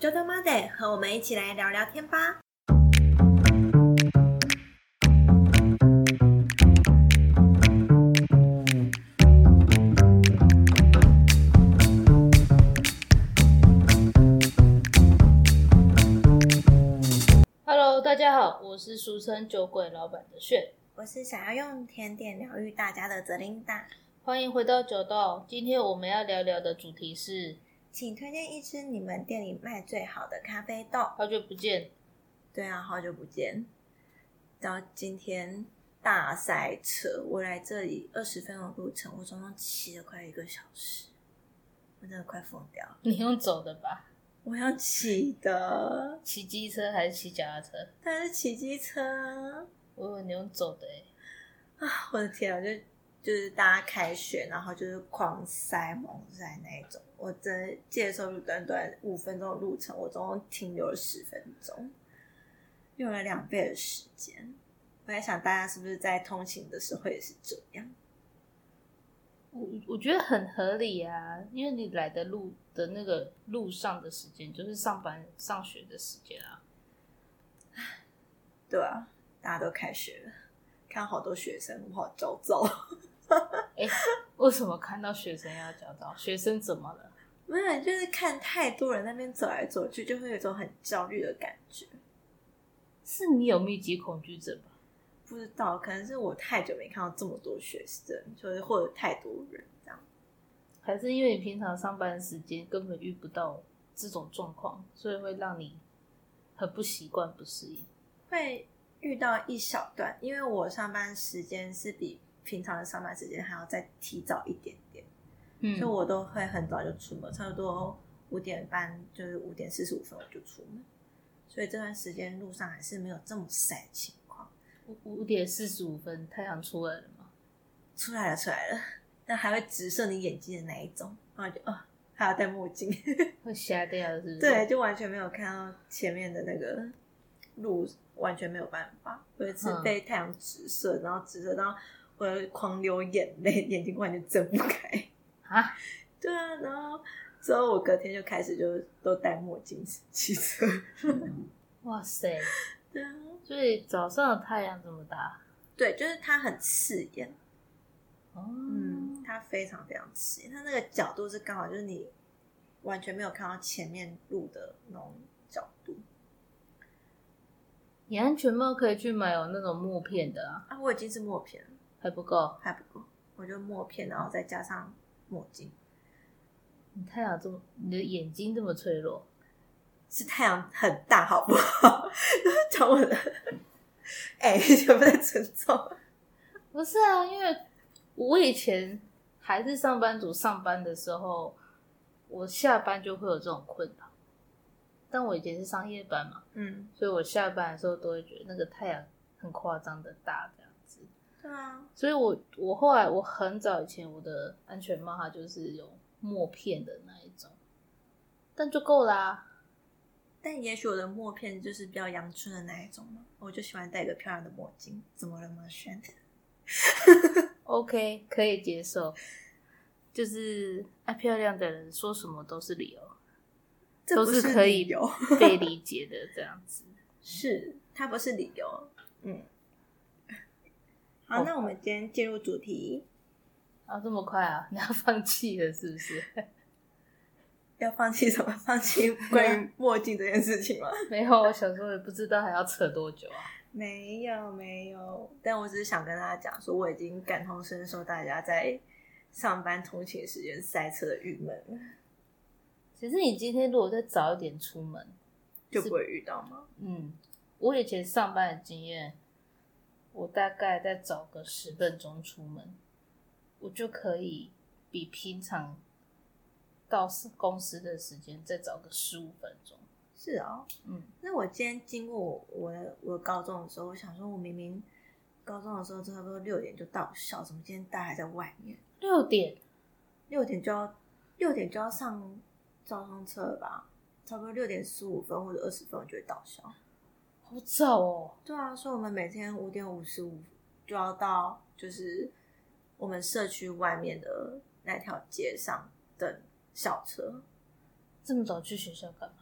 周周 Monday，和我们一起来聊聊天吧。Hello，大家好，我是俗称酒鬼老板的炫，我是想要用甜点疗愈大家的泽琳达，欢迎回到酒道。今天我们要聊聊的主题是请推荐一支你们店里卖最好的咖啡豆。好久不见，对啊，好久不见。然后今天大塞车，我来这里二十分钟路程，我总共骑了快一个小时，我真的快疯掉了。你用走的吧？我要骑的，骑机车还是骑脚踏车？当然是骑机车啊！我以为你用走的诶、啊，我的天啊，就就是大家开学，然后就是狂塞猛塞那一种。我真接受短短五分钟的路程，我总共停留了十分钟，用了两倍的时间。我在想，大家是不是在通勤的时候也是这样？我我觉得很合理啊，因为你来的路的那个路上的时间，就是上班上学的时间啊。对啊，大家都开学了，看好多学生，我好焦躁。哎、为什么看到学生要焦躁？学生怎么了？没有，就是看太多人那边走来走去，就会有一种很焦虑的感觉。是你有密集恐惧症吧？不知道，可能是我太久没看到这么多学生，就是或者太多人这样。还是因为你平常上班时间根本遇不到这种状况，所以会让你很不习惯、不适应？会遇到一小段，因为我上班时间是比平常的上班时间还要再提早一点点，嗯所以我都会很早就出门，差不多五点半就是五点四十五分我就出门，所以这段时间路上还是没有这么晒情况。五五点四十五分，太阳出来了吗？出来了，出来了，但还会直射你眼睛的那一种，然后就啊、还要戴墨镜，会瞎掉是不是？对，，就完全没有看到前面的那个路，完全没有办法。有一次嗯被太阳直射，然后直射到我狂流眼泪，眼睛完全睁不开。啊，对啊，然后之后我隔天就开始就都戴墨镜骑车。哇塞！对啊，所以早上的太阳这么大，对，就是它很刺眼，哦，嗯，它非常非常刺眼，它那个角度是刚好就是你完全没有看到前面路的那种角度你安全帽可以去买有那种墨片的啊，啊。我已经是墨片了，还不够。还不够，我就墨片，然后再加上墨镜。你太阳这么，你的眼睛这么脆弱，是太阳很大，好不好？讲我的，哎、有没有在尊重？不是啊？因为我以前还是上班族，上班的时候，我下班就会有这种困扰。但我以前是上夜班嘛，嗯，所以我下班的时候都会觉得那个太阳很夸张的大这样子。对啊，所以我我后来我很早以前我的安全帽它就是有墨片的那一种，但就够啦、但也许我的墨片就是比较阳春的那一种嘛，我就喜欢戴一个漂亮的墨镜。怎么了吗，轩？OK 可以接受，就是爱漂亮的人说什么都是理由，都是可以被理解的这样子。是它不是理由。嗯，好，哦那我们今天进入主题，啊，这么快啊？你要放弃了是不是？要放弃什么？放弃关于墨镜这件事情吗？没有，我小时候也不知道还要扯多久啊。没有没有，但我只是想跟大家讲说，我已经感同身受大家在上班通勤时间塞车的郁闷，其实你今天如果再早一点出门，就不会遇到吗？嗯，我以前上班的经验，我大概再早个十分钟出门，我就可以比平常到公司的时间再早个十五分钟。是啊、嗯，那我今天经过我我我高中的时候，我想说，我明明高中的时候差不多六点就到校，怎么今天大家还在外面？六点六点就要六点就要上交通车了吧？差不多六点十五分或者二十分我就会到校。好早哦。对啊，所以我们每天五点五十五就要到，就是我们社区外面的那条街上等校车。这么早去学校干嘛？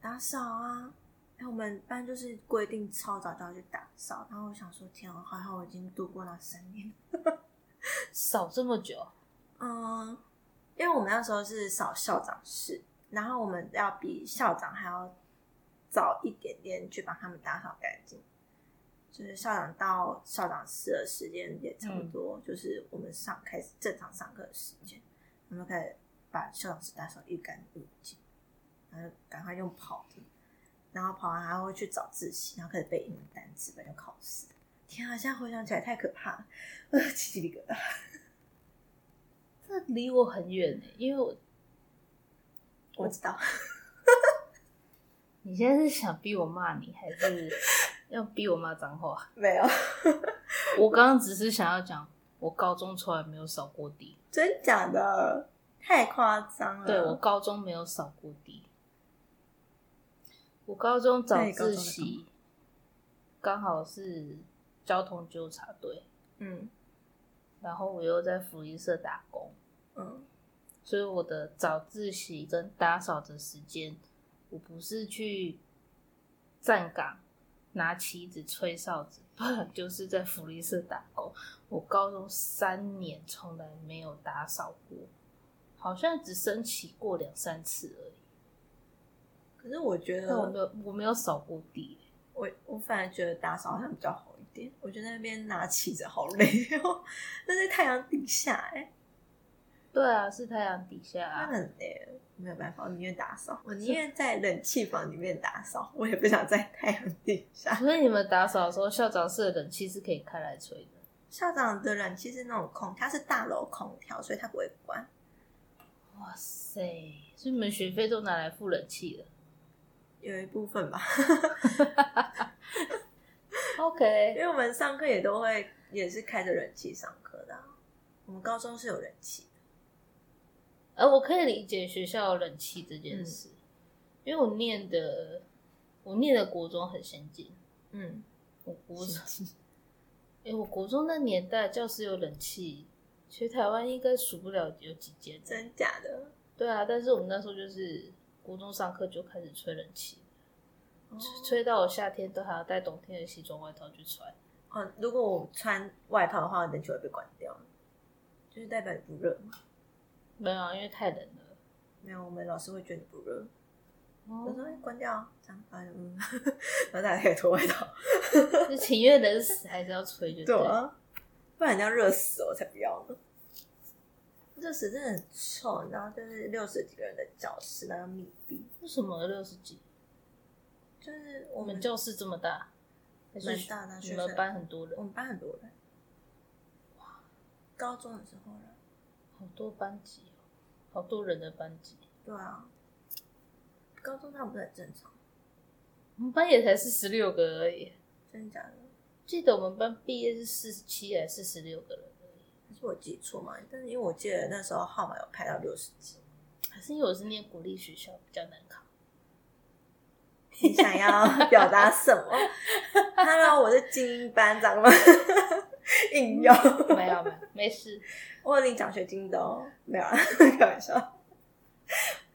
打扫啊。哎，我们班就是规定超早就要去打扫，然后我想说，天啊，还好我已经度过那三年。扫这么久，嗯，因为我们那时候是扫校长室，然后我们要比校长还要早一点点去帮他们打扫干净。就是校长到校长室的时间也差不多，就是我们上开始正常上课的时间，我们开始把校长室打扫一干二净，然后赶快用跑的，然后跑完还会去找自习，然后开始背英文单词，背考试。天啊，现在回想起来太可怕了，呃，起鸡皮疙瘩。这离我很远呢，因为我我知道，你现在是想逼我骂你，还是要逼我骂脏话？没有，我刚刚只是想要讲，我高中从来没有扫过地，真假的，太夸张了。对我高中没有扫过地，我高中早自习刚好是交通纠察队，嗯。然后我又在福利社打工，嗯，所以我的早自习跟打扫的时间，我不是去站岗拿旗子吹哨子，不然就是在福利社打工。我高中三年从来没有打扫过，好像只升旗过两三次而已。可是我觉得，我没有，我没有扫过地。我我反而觉得打扫好像比较好一点。我觉得那边拿旗子好累哦，那在太阳底下哎、对啊，是太阳底下、那啊。很累，没有办法，我宁愿打扫，我宁愿在冷气房里面打扫，我也不想在太阳底下。所以你们打扫的时候，校长室的冷气是可以开来吹的。校长的冷气是那种空，它是大楼空调，所以它不会关。哇塞！所以你们学费都拿来付冷气了。有一部分吧，OK，因为我们上课也都会也是开着冷气上课的啊、我们高中是有冷气的，呃，我可以理解学校冷气这件事，因为我念的我念的国中很先进，嗯，我国中，哎、我国中那年代教室有冷气，其实台湾应该数不了有几间。真假的？对啊，但是我们那时候就是国中上课就开始吹冷气，哦吹到我夏天都还要带冬天的西装外套去穿。哦，如果我穿外套的话，冷气会被关掉，就是代表你不热嘛。没有啊，因为太冷了。没有，我们老师会觉得你不热，我哦说哎关掉啊，这样啊嗯，然后大家可以脱外套。就情愿冷死还是要吹就了。对啊，不然你要热死我才不要呢。热死真的很臭，然后就是六十几个人的教室，然后密闭，为什么六十几？就是我们我们教室这么大，还是蛮大的啊你们生班很多人我，们班很多人，哇，高中的时候了，好多班级哦，好多人的班级。对啊，高中他们不是很正常，我们班也才四十六个而已，真的假的？记得我们班毕业是四十七还是四十六个人而已，还是我记错嘛？但是因为我记得那时候号码有排到六十几，还是因为我是念国立学校比较难考。你想要表达什么？Hello，我是精英班长吗？硬要，没有没有，没事。我有领奖学金的哦，没有啊，开玩笑。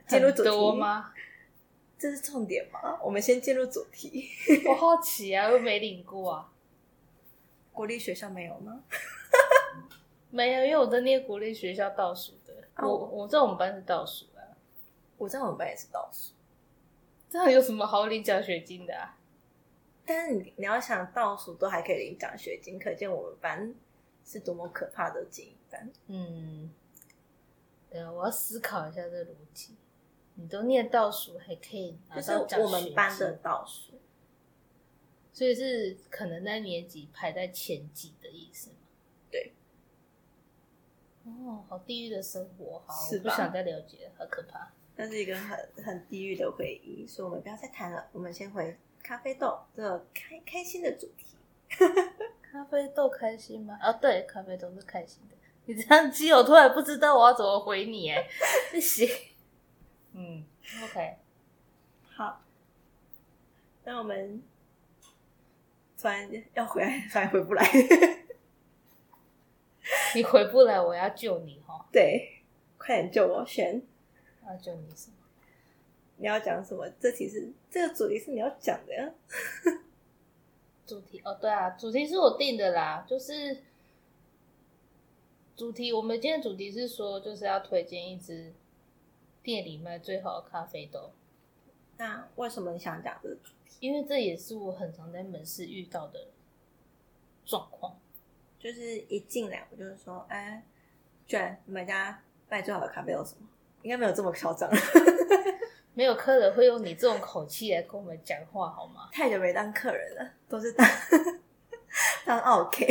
进入主题？吗？这是重点吗？我们先进入主题。我好奇啊，又没领过啊。国立学校没有吗？没有，因为我在念国立学校倒数的。哦我我在我们班是倒数啊，我在我们班也是倒数，这样有什么好领奖学金的啊？但是你你要想倒数都还可以领奖学金，可见我们班是多么可怕的精英班。嗯，对啊，我要思考一下这个逻辑。你都念倒数，还可以拿就是到奖我们学班的倒数，所以是可能在年级排在前几的意思吗？对。哦，好地狱的生活，好，是我不想再了解了，好可怕。那是一个很很地狱的回忆，所以我们不要再谈了，我们先回咖啡豆的开开心的主题。咖啡豆开心吗？啊，对，咖啡豆是开心的。你这样基友突然不知道我要怎么回你哎，不行。嗯，OK，好，那我们突然要回来，突然回不来。你回不来，我要救你哈。对，快点救我，选要救你什么？你要讲什么？这题是这个主题是你要讲的呀。主题哦，对啊，主题是我定的啦，就是主题。我们今天主题是说，就是要推荐一支店里卖最好的咖啡豆。那为什么你想讲这个主题？因为这也是我很常在门市遇到的状况。就是一进来，我就是说，哎，卷，你们家卖最好的咖啡有什么？应该没有这么嚣张。没有客人会用你这种口气来跟我们讲话，好吗？太久没当客人了，都是当 当 OK。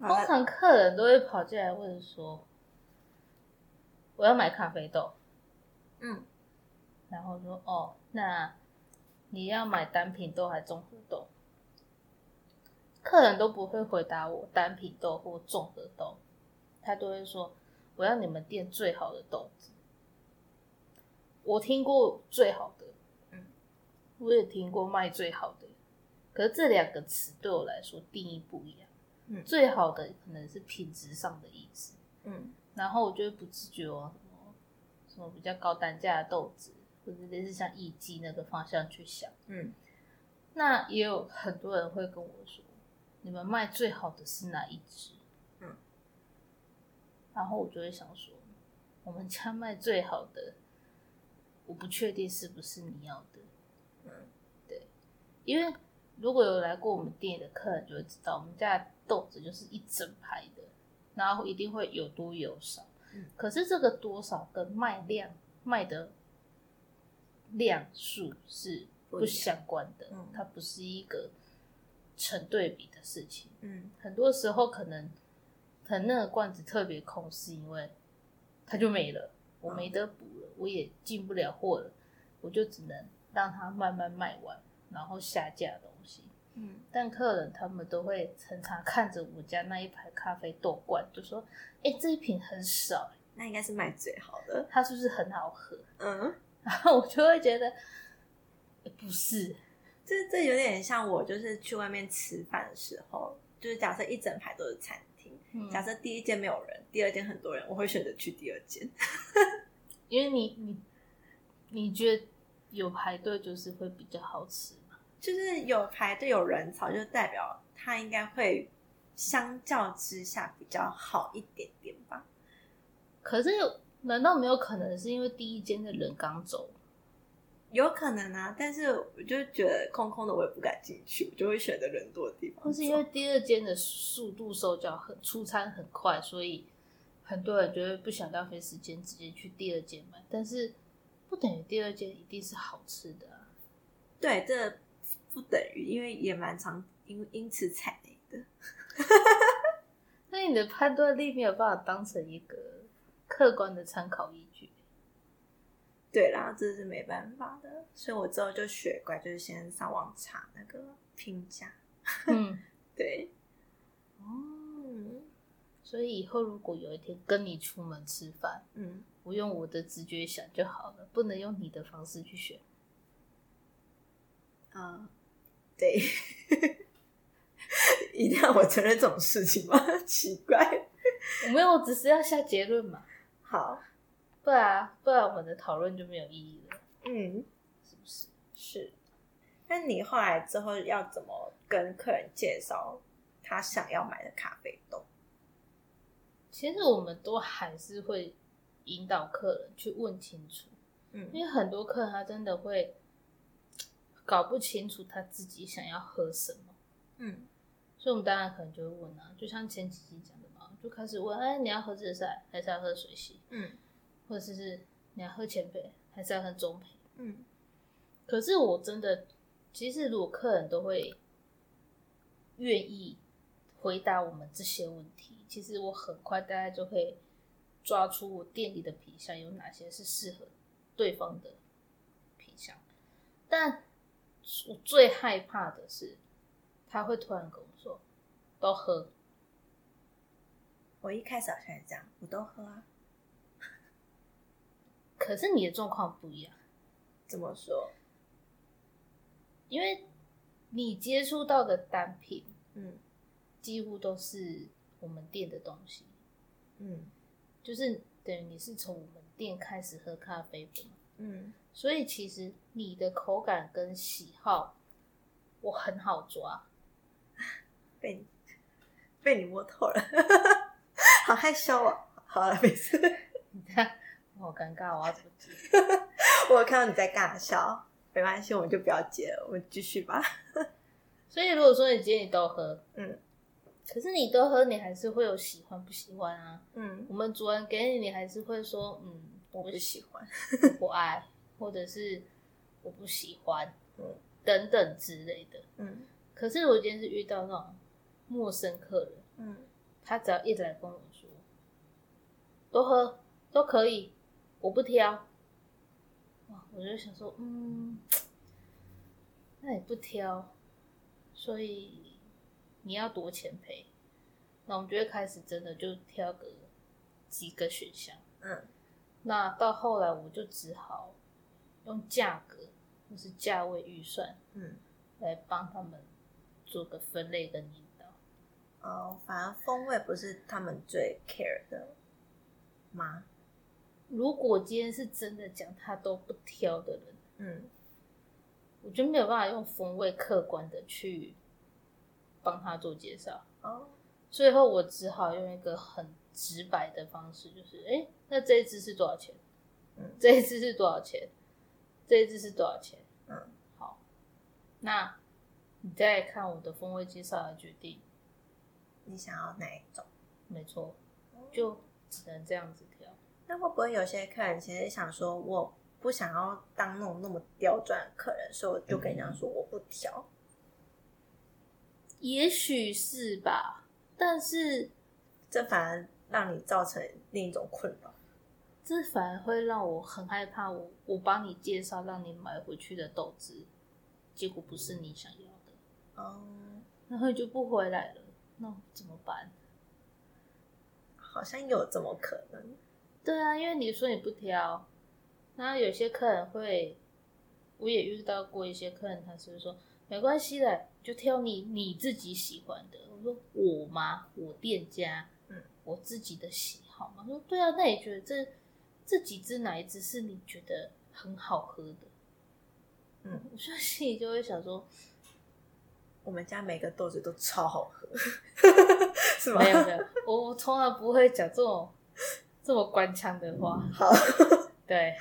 通常客人都会跑进来问说：“我要买咖啡豆。”嗯，然后说：“哦，那你要买单品豆还是综合豆？”客人都不会回答我单品豆或综合豆，他都会说。我要你们店最好的豆子，我听过最好的，嗯，我也听过卖最好的，可是这两个词对我来说定义不一样。嗯，最好的可能是品质上的意思，嗯，然后我就会不自觉往什么什么比较高单价的豆子，或者类似像艺妓那个方向去想，嗯，那也有很多人会跟我说，你们卖最好的是哪一支？然后我就会想说，我们家卖最好的，我不确定是不是你要的。嗯，对，因为如果有来过我们店的客人就会知道，我们家豆子就是一整排的，然后一定会有多有少。嗯，可是这个多少跟卖量卖的量数是不相关的，它不是一个成对比的事情。嗯，很多时候可能。可能那个罐子特别空，是因为它就没了，我没得补了，我也进不了货了，我就只能让它慢慢卖完，然后下架东西。嗯，但客人他们都会常常看着我家那一排咖啡豆罐，就说：“哎，这一瓶很少，那应该是卖最好的，它是不是很好喝？”嗯，然后我就会觉得不是，这这有点像我就是去外面吃饭的时候，就是假设一整排都是餐。假设第一间没有人，第二间很多人，我会选择去第二间，因为你你你觉得有排队就是会比较好吃嘛？就是有排队有人潮，就代表它应该会相较之下比较好一点点吧？可是难道没有可能是因为第一间的人刚走？有可能啊，但是我就觉得空空的，我也不敢进去，我就会选择人多的地方。或是因为第二间的速度收脚很出餐很快，所以很多人觉得不想浪费时间，直接去第二间买。但是不等于第二间一定是好吃的啊。对，这不等于，因为也蛮常因因此踩雷的。那你的判断力没有办法当成一个客观的参考依据。对啦，这是没办法的，所以我之后就学乖，就是先上网查那个评价。嗯，对。哦，所以以后如果有一天跟你出门吃饭，嗯，我用我的直觉想就好了，不能用你的方式去选。啊，对，一定要我承认这种事情吗？奇怪，我没有，只是要下结论嘛。好。不然，不然我们的讨论就没有意义了。嗯，是不是？是。那你后来之后要怎么跟客人介绍他想要买的咖啡豆？其实我们都还是会引导客人去问清楚。嗯，因为很多客人他真的会搞不清楚他自己想要喝什么。嗯，所以我们当然可能就会问啊，就像前几集讲的嘛，就开始问：哎，你要喝自赛还是要喝水洗？嗯。或者是你要喝前杯还是要喝中杯？嗯，可是我真的，其实如果客人都会愿意回答我们这些问题，其实我很快大概就会抓出我店里的品相有哪些是适合对方的品相。但我最害怕的是，他会突然跟我说：“都喝。”我一开始好像也这样，我都喝啊。可是你的状况不一样，怎么说？因为你接触到的单品，嗯，几乎都是我们店的东西，嗯，就是等于你是从我们店开始喝咖啡的嘛，嗯所以其实你的口感跟喜好我很好抓。被你被你摸透了，好害羞啊。好了，没事。你看，我好尴尬，我要怎么接？我有看到你在尬笑，没关系，我们就不要接了，我们继续吧。所以如果说你今天你都喝，嗯可是你都喝，你还是会有喜欢不喜欢啊。嗯，我们主人给你，你还是会说，嗯，我不喜欢。我不爱，或者是我不喜欢，嗯等等之类的。嗯可是我今天是遇到那种陌生客人，嗯他只要一直来跟我说，都喝都可以，我不挑。哇，我就想说，嗯，那你不挑，所以你要多钱赔？那我们就会开始真的就挑个几个选项。嗯那到后来，我就只好用价格或是价位预算嗯。来帮他们做个分类跟引导。哦，反而风味不是他们最 care 的吗？如果今天是真的讲他都不挑的人，嗯我就没有办法用风味客观的去帮他做介绍。哦最后我只好用一个很直白的方式，就是，哎、那这一支是多少钱？嗯这一支是多少钱？这一支是多少钱？嗯好，那你再看我的风味介绍来决定。你想要哪一种？没错，就只能这样子挑。那会不会有些客人其实想说，我不想要当那种那么刁钻的客人，所以我就跟你讲说我不挑。也许是吧，但是这反而让你造成另一种困扰。这反而会让我很害怕我。我帮你介绍让你买回去的豆子，结果不是你想要的，哦，然后你就不回来了，那怎么办？好像有这么可能。对啊，因为你说你不挑，那有些客人会，我也遇到过一些客人，他是会说没关系的，就挑你你自己喜欢的。我说我吗？我店家，嗯，我自己的喜好嘛。他说对啊，那你觉得这这几支哪一支是你觉得很好喝的？嗯，我就心里就会想说，我们家每个豆子都超好喝，是吗？没有没有，我我从来不会讲这种这么官腔的话。好，对，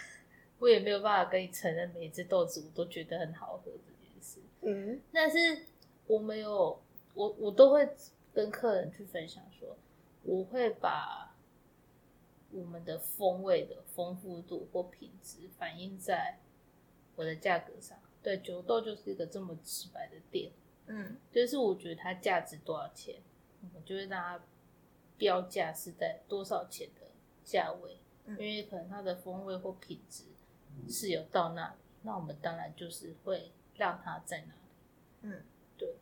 我也没有办法跟你承认每一只豆子我都觉得很好喝这件事。嗯但是我没有，我我都会跟客人去分享说，我会把我们的风味的丰富度或品质反映在我的价格上。对，九豆就是一个这么直白的店，嗯就是我觉得它价值多少钱，我就会让它标价是在多少钱的价位，嗯因为可能它的风味或品质是有到那里，那我们当然就是会让它在那里。嗯对，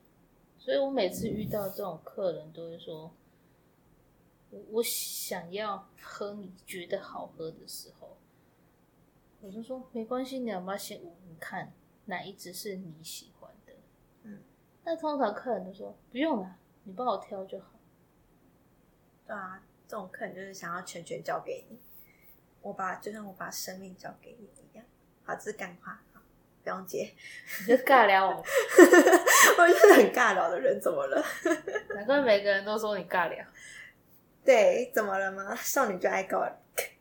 所以我每次遇到这种客人，都会说，我我想要喝你觉得好喝的时候，我就说没关系，你要不要先看哪一支是你喜欢的？嗯，那通常客人都说不用了，你帮我挑就好。对啊，这种客人就是想要全权交给你，我把就像我把生命交给你一样。好，这是干话，好，不用接。你就尬聊 我，我就是很尬聊的人，怎么了？难怪每个人都说你尬聊。对，怎么了吗？少女就爱尬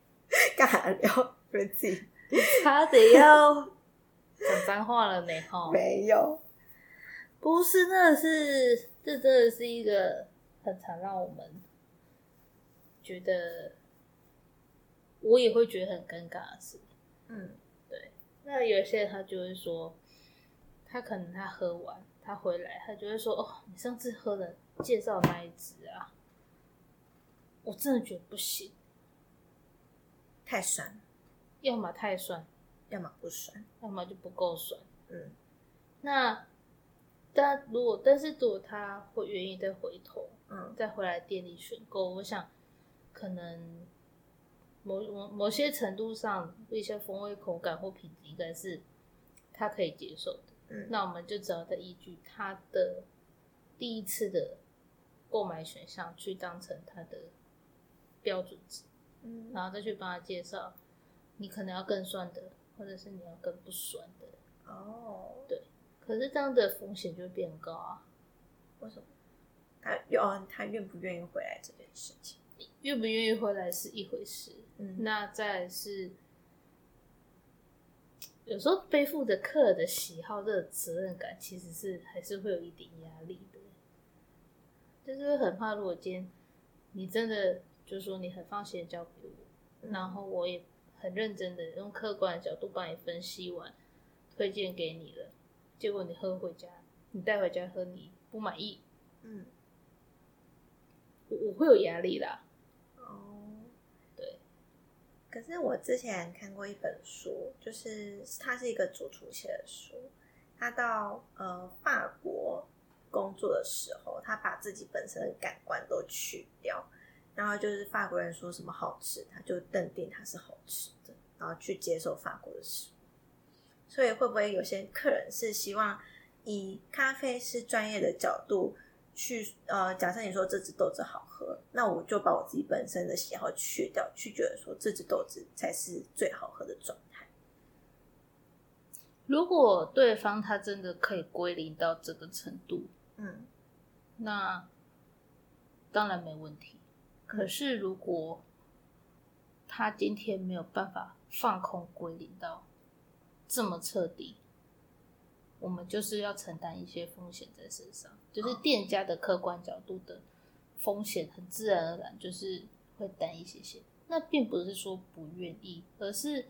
尬聊，不是自己差点要讲脏话了呢，哈。没有。不是，那是这真的是一个很常让我们觉得，我也会觉得很尴尬的事。嗯。那有些人他就会说，他可能他喝完，他回来，他就会说：“哦，你上次喝的介绍那一支啊，我真的觉得不行，太酸，要么太酸，要么不酸。要么就不够酸。”嗯。那但如果但是如果他会愿意再回头，嗯。再回来店里选购，我想可能某某某些程度上，一些风味、口感或品质应该是他可以接受的。嗯，那我们就只要再依据他的第一次的购买选项去当成他的标准值，嗯然后再去帮他介绍你可能要更酸的，或者是你要更不酸的。哦，对可是这样的风险就会变高啊。为什么？他哦，他愿不愿意回来这件事情？愿不愿意回来是一回事，嗯，那再来是有时候背负着客人的喜好，这个责任感其实是还是会有一点压力的，就是很怕，如果今天你真的就是说你很放心的交给我，嗯然后我也很认真的用客观的角度帮你分析完，推荐给你了，结果你喝回家，你带回家喝你不满意，嗯，我我会有压力啦。可是我之前看过一本书，就是它是一个主厨写的书。他到呃法国工作的时候，他把自己本身的感官都去掉，然后就是法国人说什么好吃，他就认定它是好吃的，然后去接受法国的食物。所以会不会有些客人是希望以咖啡师专业的角度去呃，假设你说这支豆子好喝，那我就把我自己本身的喜好去掉，去觉得说这支豆子才是最好喝的状态。如果对方他真的可以归零到这个程度，嗯那当然没问题。可是如果他今天没有办法放空归零到这么彻底，我们就是要承担一些风险在身上，就是店家的客观角度的风险，很自然而然就是会担一些些。那并不是说不愿意，而是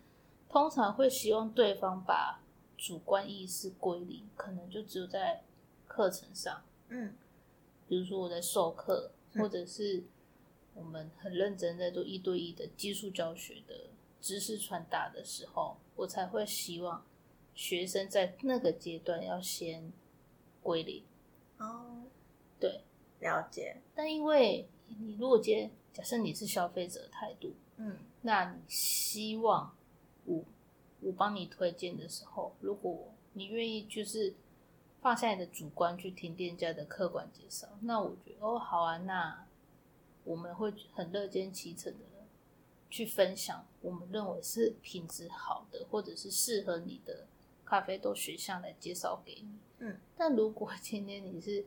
通常会希望对方把主观意识归零，可能就只有在课程上，嗯比如说我在授课，嗯或者是我们很认真在做一对一的技术教学的知识传达的时候，我才会希望学生在那个阶段要先归零。哦，对，了解。但因为你如果接假设你是消费者态度，嗯那你希望我我帮你推荐的时候，如果你愿意就是放下你的主观去听店家的客观介绍，那我觉得哦好啊，那我们会很乐见其成的去分享我们认为是品质好的或者是适合你的咖啡豆选项来介绍给你。嗯，但如果今天你是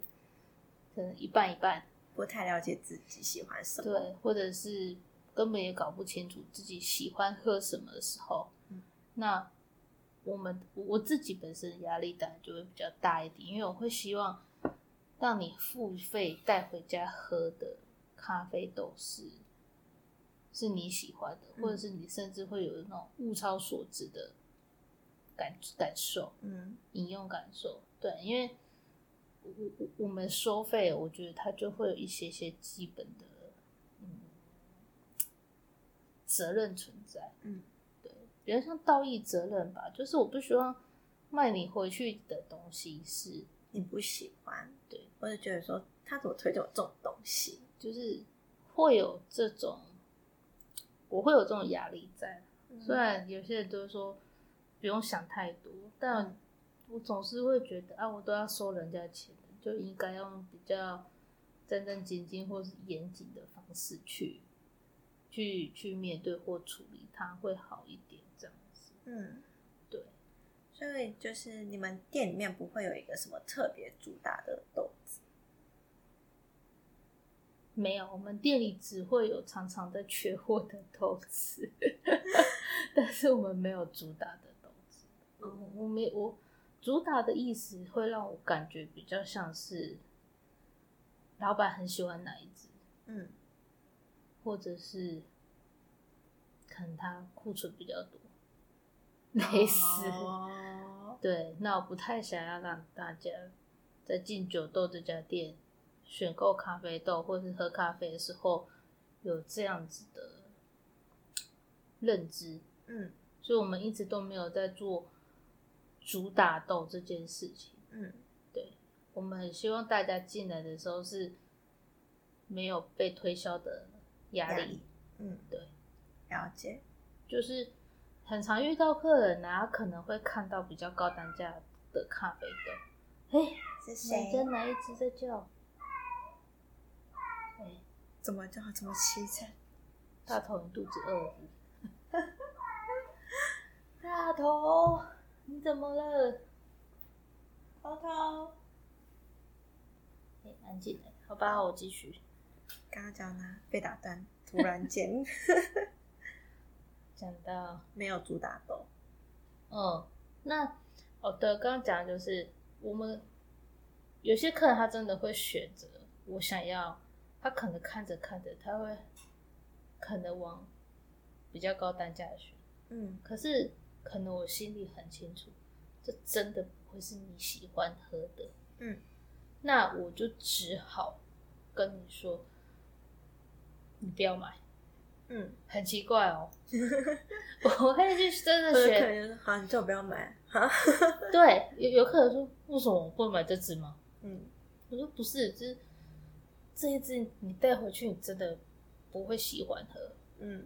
可能一半一半，不太了解自己喜欢什么。对，或者是根本也搞不清楚自己喜欢喝什么的时候，嗯那我们我自己本身压力当然就会比较大一点，因为我会希望让你付费带回家喝的咖啡豆是是你喜欢的，或者嗯是你甚至会有那种物超所值的感感受。嗯引用感受。对，因为我我我们收费，我觉得它就会有一些些基本的嗯责任存在。嗯，对，比较像道义责任吧，就是我不希望卖你回去的东西是，你不喜欢，对，或者觉得说他怎么推荐我这种东西？就是会有这种，我会有这种压力在。嗯虽然有些人都说不用想太多，但嗯我总是会觉得啊，我都要收人家钱的，就应该用比较战战兢兢或是严谨的方式去去去面对或处理它，会好一点。这样子，嗯，对，所以就是你们店里面不会有一个什么特别主打的豆子？没有，我们店里只会有常常在缺货的豆子，但是我们没有主打的豆子。哦我没我主打的意思会让我感觉比较像是老板很喜欢哪一只，嗯或者是可能他库存比较多，类似。哦对，那我不太想要让大家在进九豆这家店选购咖啡豆或是喝咖啡的时候有这样子的认知，嗯所以我们一直都没有在做主打豆这件事情。嗯对我们很希望大家进来的时候是没有被推销的压力，嗯，对，了解。就是很常遇到客人啊，可能会看到比较高单价的咖啡豆，哎、是哪家谁？哪一只在叫？哎、怎么叫怎么凄惨？大头，你肚子饿了？大头，你怎么了？涛涛，哎，安静的，好吧，我继续。刚刚讲哪被打断？突然间 讲到，没有主打斗，嗯，那哦对，刚刚讲的就是我们有些客人他真的会选择我想要，他可能看着看着他会可能往比较高单价的选，嗯可是可能我心里很清楚，这真的不会是你喜欢喝的，嗯，那我就只好跟你说，你不要买。嗯，很奇怪哦，我会去真的学可选。能就是好，你叫我不要买哈，对，有有客人说，为什么我不买这支吗？嗯我说不是，这这一支你带回去，你真的不会喜欢喝。嗯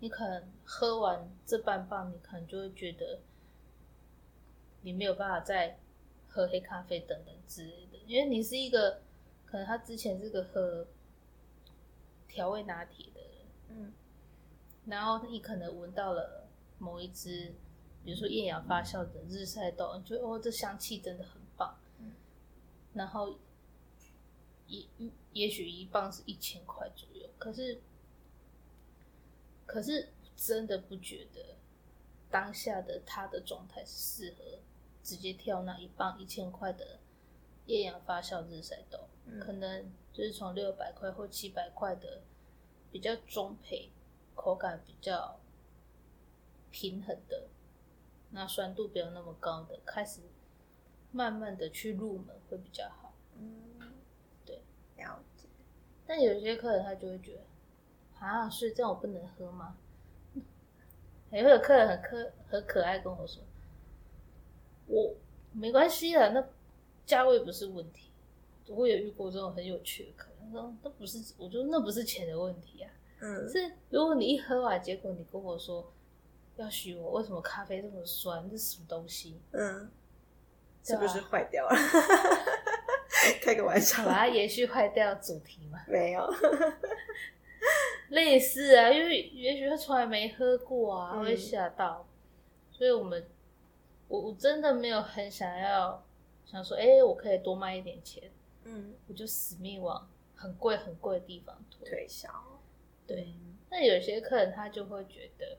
你可能喝完这半磅，你可能就会觉得你没有办法再喝黑咖啡等等之类的，因为你是一个可能他之前是个喝调味拿铁的人，嗯然后你可能闻到了某一支，比如说厌氧发酵的日晒豆，你觉得哦，这香气真的很棒。嗯然后也也许一磅是一千块左右，可是可是真的不觉得当下的他的状态是适合直接跳那一磅一千块的液氧发酵日晒豆。嗯可能就是从六百块或七百块的比较中配，口感比较平衡的，那酸度不要那么高的，开始慢慢的去入门会比较好。嗯，对，了解，但有些客人他就会觉得，啊，所以这样我不能喝吗？也 会有客人很可很可爱跟我说，我没关系的，那价位不是问题。我也遇过这种很有趣的客人，他说那不是，我就那不是钱的问题啊，嗯是如果你一喝完，结果你跟我说要许我为什么咖啡这么酸，这是什么东西？嗯，是不是坏掉了？开个玩笑把，它延续坏掉主题嘛？没有，类似啊，因为也许他从来没喝过啊，嗯。会吓到，所以我们我我真的没有很想要想说，哎、我可以多卖一点钱，嗯，我就死命往很贵很贵的地方推。推销，对，那有些客人他就会觉得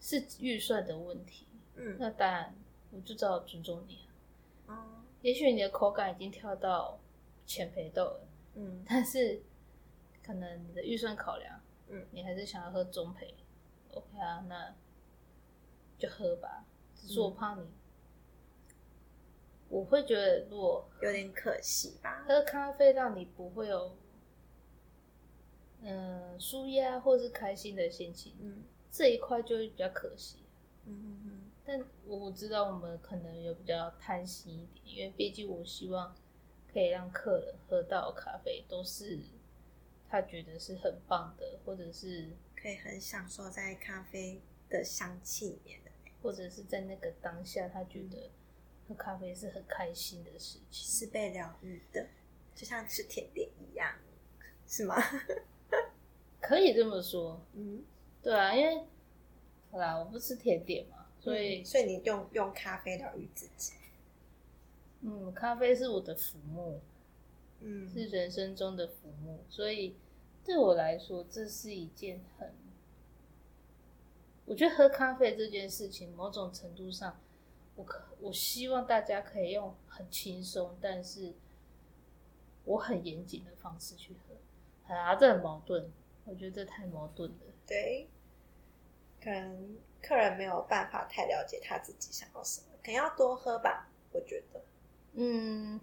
是预算的问题，嗯。那当然我就只好尊重你啊。嗯，也许你的口感已经跳到浅焙豆了，嗯。但是可能你的预算考量，嗯，你还是想要喝中焙，OK 啊，那就喝吧。只是我怕你，我会觉得如果有点可惜吧，喝咖啡让你不会有，嗯，舒压或是开心的心情，嗯。这一块就会比较可惜。嗯嗯。但我知道我们可能有比较贪心一点，因为毕竟我希望可以让客人喝到咖啡都是他觉得是很棒的，或者是可以很享受在咖啡的香气里面的，或者是在那个当下他觉得喝咖啡是很开心的事情。是被疗愈的，就像吃甜点一样，是吗？可以这么说，嗯，对啊，因为好啦，我不吃甜点嘛，所以所以你用用咖啡疗愈自己，嗯，咖啡是我的浮木，嗯。是人生中的浮木，所以对我来说，这是一件很，我觉得喝咖啡这件事情，某种程度上，我可我希望大家可以用很轻松，但是我很严谨的方式去喝，啊，这很矛盾，我觉得这太矛盾了。对，可能客人没有办法太了解他自己想要什么，可能要多喝吧，我觉得，嗯，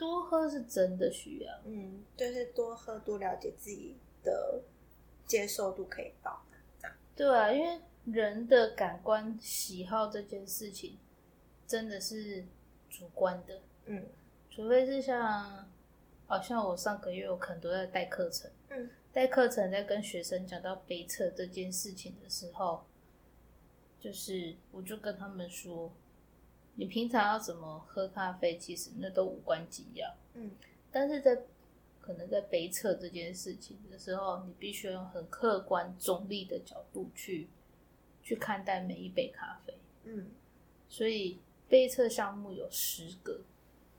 多喝是真的需要，嗯，就是多喝多了解自己的接受度可以到哪，这样，对啊，因为人的感官喜好这件事情真的是主观的，嗯。除非是像，好像我上个月我可能都在带课程，嗯。带课程在跟学生讲到杯测这件事情的时候，就是我就跟他们说，你平常要怎么喝咖啡，其实那都无关紧要，嗯但是在可能在杯测这件事情的时候，你必须要用很客观中立的角度去去看待每一杯咖啡。嗯所以杯测项目有十个，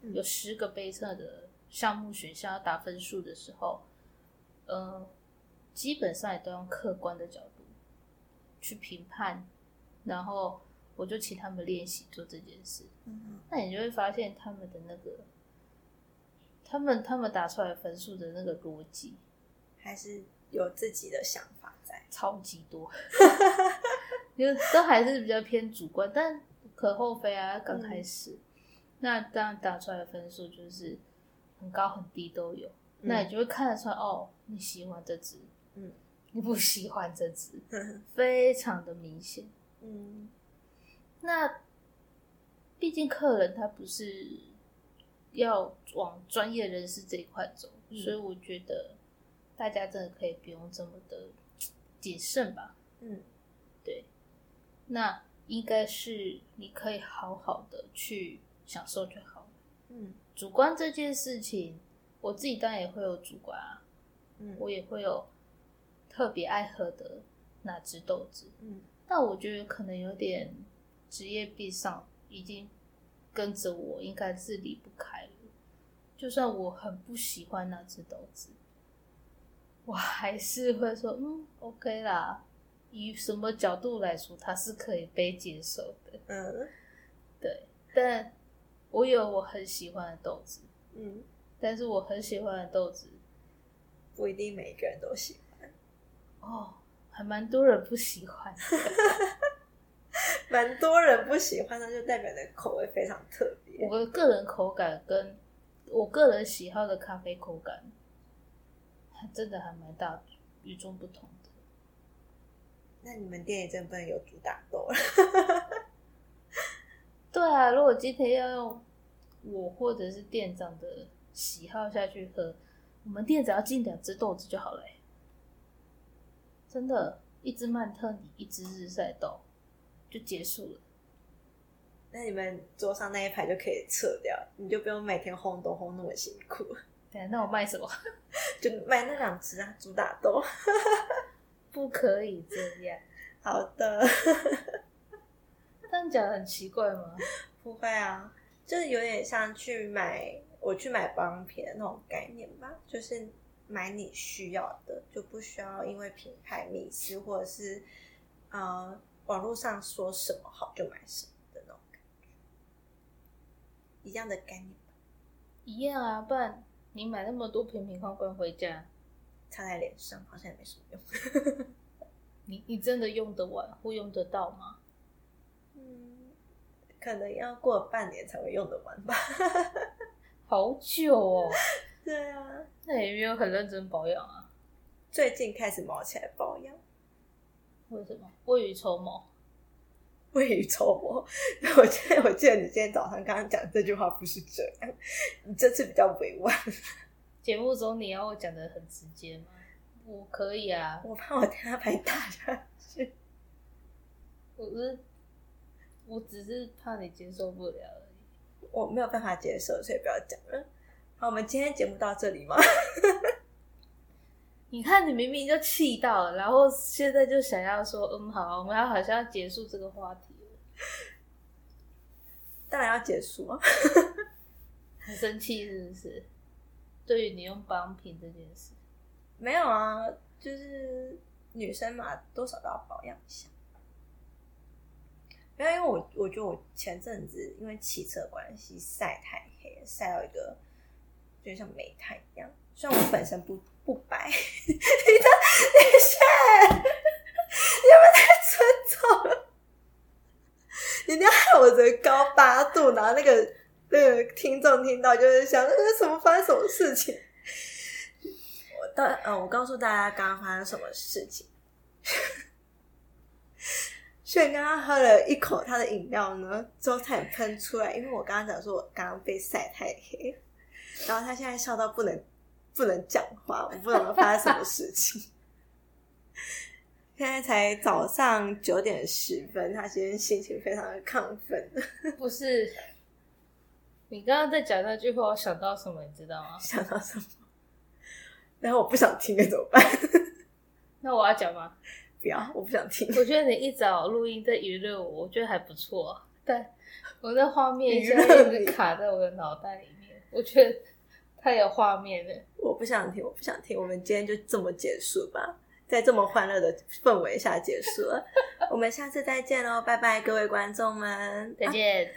嗯有十个杯测的项目选项要打分数的时候，呃，基本上也都用客观的角度去评判，然后我就请他们练习做这件事。嗯那你就会发现他们的那个，他们他们打出来分数的那个逻辑还是有自己的想法在。超级多，就都还是比较偏主观，但可厚非啊，刚开始，那当然打出来的分数就是很高很低都有，那你就会看得出来哦，你喜欢这只，嗯，你不喜欢这只，嗯 非常的明显。嗯那毕竟客人他不是要往专业人士这一块走，嗯所以我觉得大家真的可以不用这么的谨慎吧。嗯对，那应该是你可以好好的去享受就好了。嗯主观这件事情，我自己当然也会有主观啊，嗯我也会有特别爱喝的哪只豆子。嗯但我觉得可能有点职业病上已经跟着我，应该是离不开了。就算我很不喜欢那只豆子，我还是会说，嗯，OK 啦。以什么角度来说，它是可以被接受的。嗯对，但我有我很喜欢的豆子，嗯，但是我很喜欢的豆子，不一定每个人都喜欢，哦，还蛮多人不喜欢的。蛮多人不喜欢，那就代表你的口味非常特别。我的个人口感跟我个人喜好的咖啡口感，还真的还蛮大与众不同的。那你们店里真的不能有主打豆了。对啊，如果今天要用我或者是店长的喜好下去喝，我们店只要进两只豆子就好了、欸。真的，一只曼特尼，一只日晒豆，就结束了。那你们桌上那一排就可以撤掉，你就不用每天烘豆烘那么辛苦，对，那我卖什么？就卖那两只啊，主打豆。不可以这样，好的，这样讲很奇怪吗？不会啊，就是有点像去买我去买保养品的那种概念吧，就是买你需要的，就不需要因为品牌迷失或者是呃网络上说什么好就买什么的那种感觉，一样的概念吧，一样啊，不然你买那么多瓶瓶罐罐回家，擦在脸上好像也没什么用。你你真的用得完或用得到吗？嗯，可能要过半年才会用得完吧。好久哦，对啊，那也没有很认真保养啊？最近开始毛起来保养，为什么？未雨绸缪。未雨绸缪。我记得我记得你今天早上刚刚讲这句话不是这样，你这次比较委婉。节目中你要我讲的很直接吗？我可以啊，我怕我等下把你打下去。我是我只是怕你接受不了而已。我没有办法接受，所以不要讲了。好，我们今天节目到这里吗？你看，你明明就气到了，然后现在就想要说，嗯，好，我们要好像要结束这个话题了，当然要结束啊。很生气是不是？对于你用保养品这件事，没有啊，就是女生嘛，多少都要保养一下。没有，因为我我觉得我前阵子因为骑车关系晒太黑了，晒到一个就像煤炭一样。虽然我本身不不白，你的你下，你有没有太尊重了？你一定要害我人高八度，然后那个那个听众听到就是想，呃，什么发生什么事情？我到呃，我告诉大家刚刚发生什么事情。炫刚刚喝了一口他的饮料呢，之后差点喷出来，因为我刚刚讲说我刚刚被晒太黑，然后他现在笑到不能不能讲话，我不懂发生什么事情。现在才早上九点十分，他今天心情非常的亢奋。不是？你刚刚在讲那句话，我想到什么，你知道吗？想到什么？然后我不想听该怎么办？那我要讲吗？不要，我不想听。我觉得你一早录音在娱乐我，我觉得还不错。但我那画面现在一你直卡在我的脑袋里面，我觉得太有画面了。我不想听，我不想听。我们今天就这么结束吧，在这么欢乐的氛围下结束了。我们下次再见喽，拜拜，各位观众们，再见。